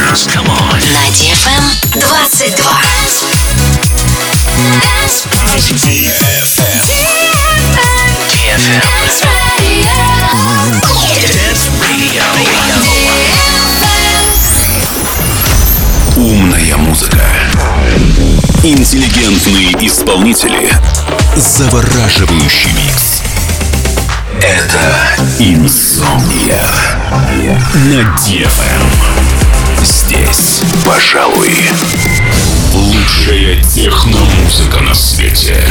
Dance. На DFM 22. DFM. Dance Radio. Умная музыка. Интеллигентные исполнители. Завораживающий микс. Это Инсомния на DFM. Здесь, пожалуй, лучшая техномузыка на свете.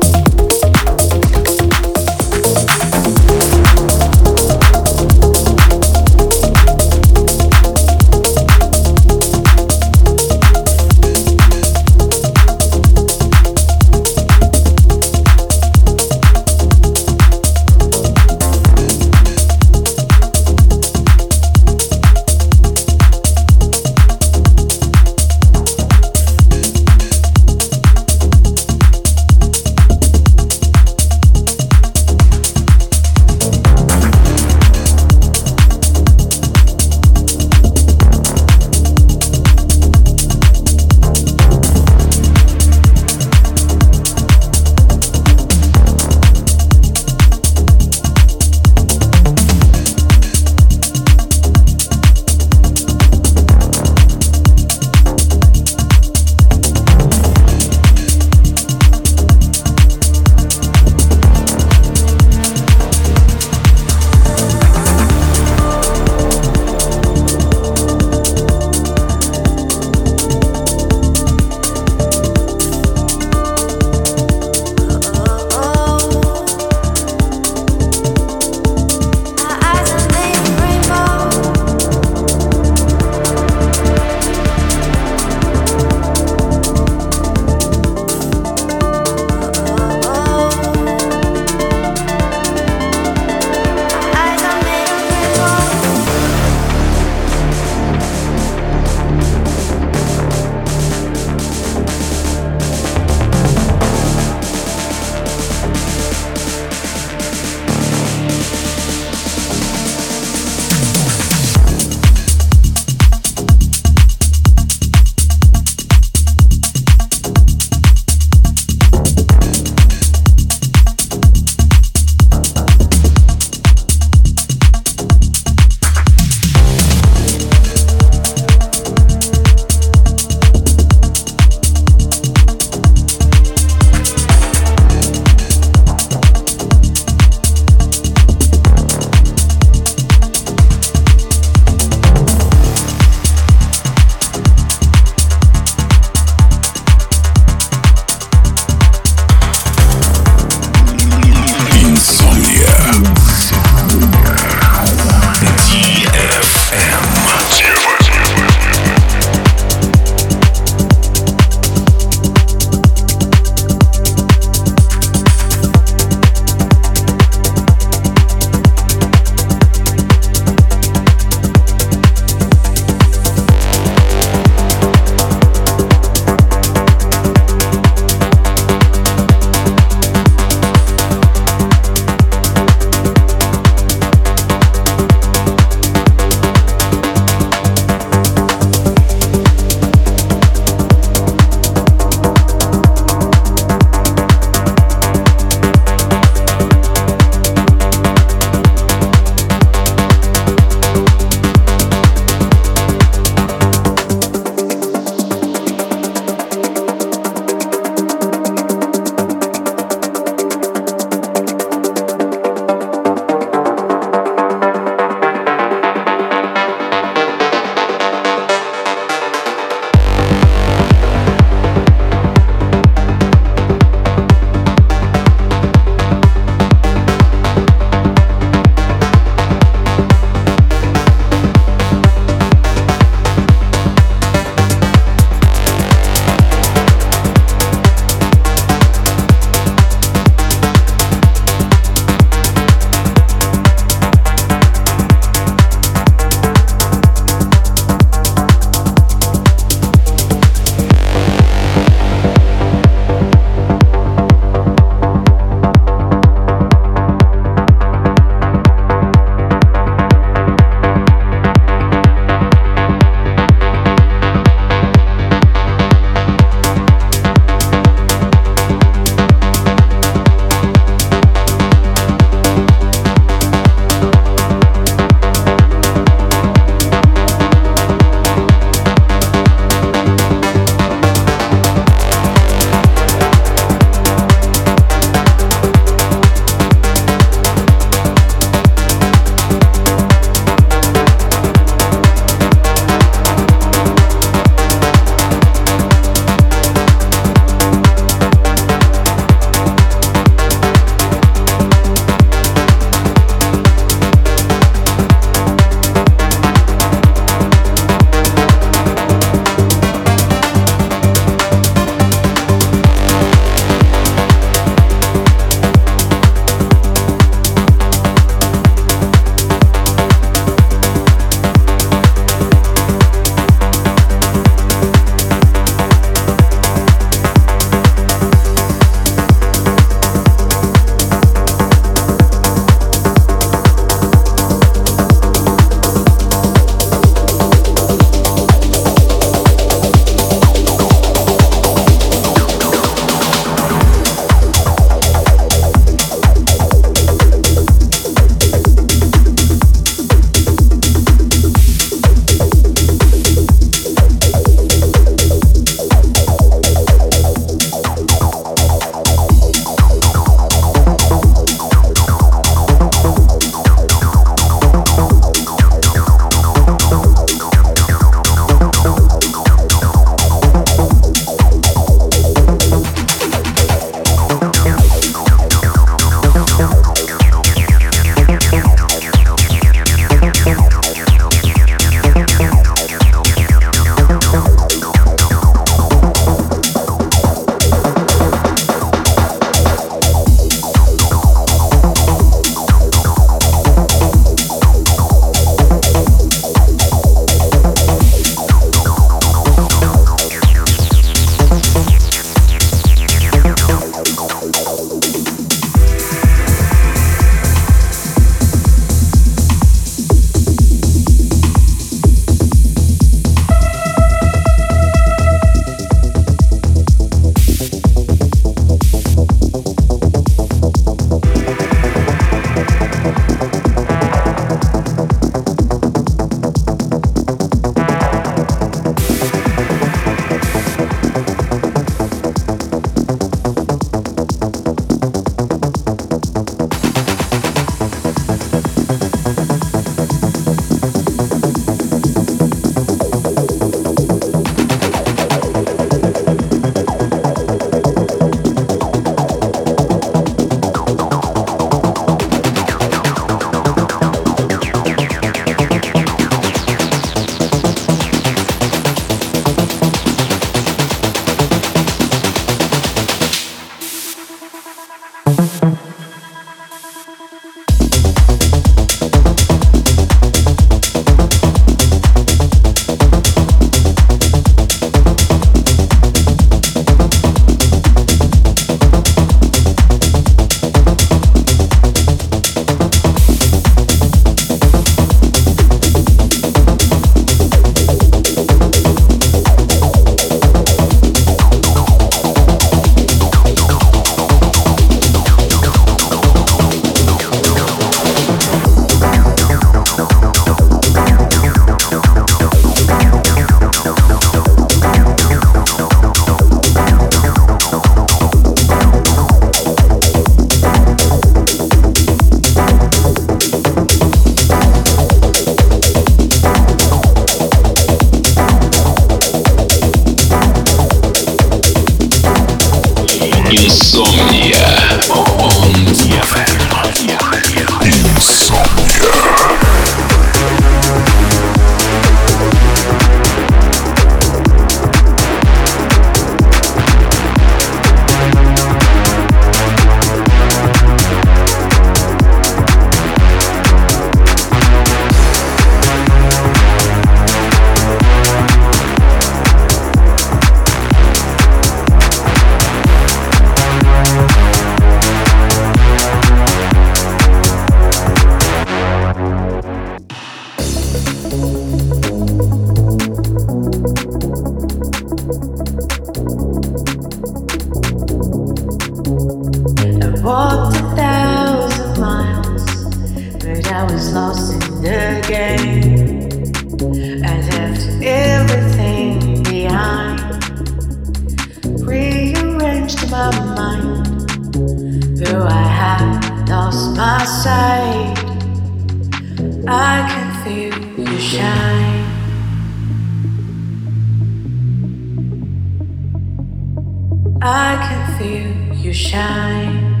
you shine.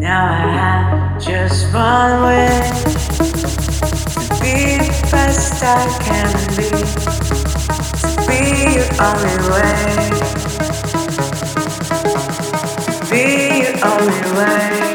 Now I have just one way to be the best I can be, to be your only way, to be your only way.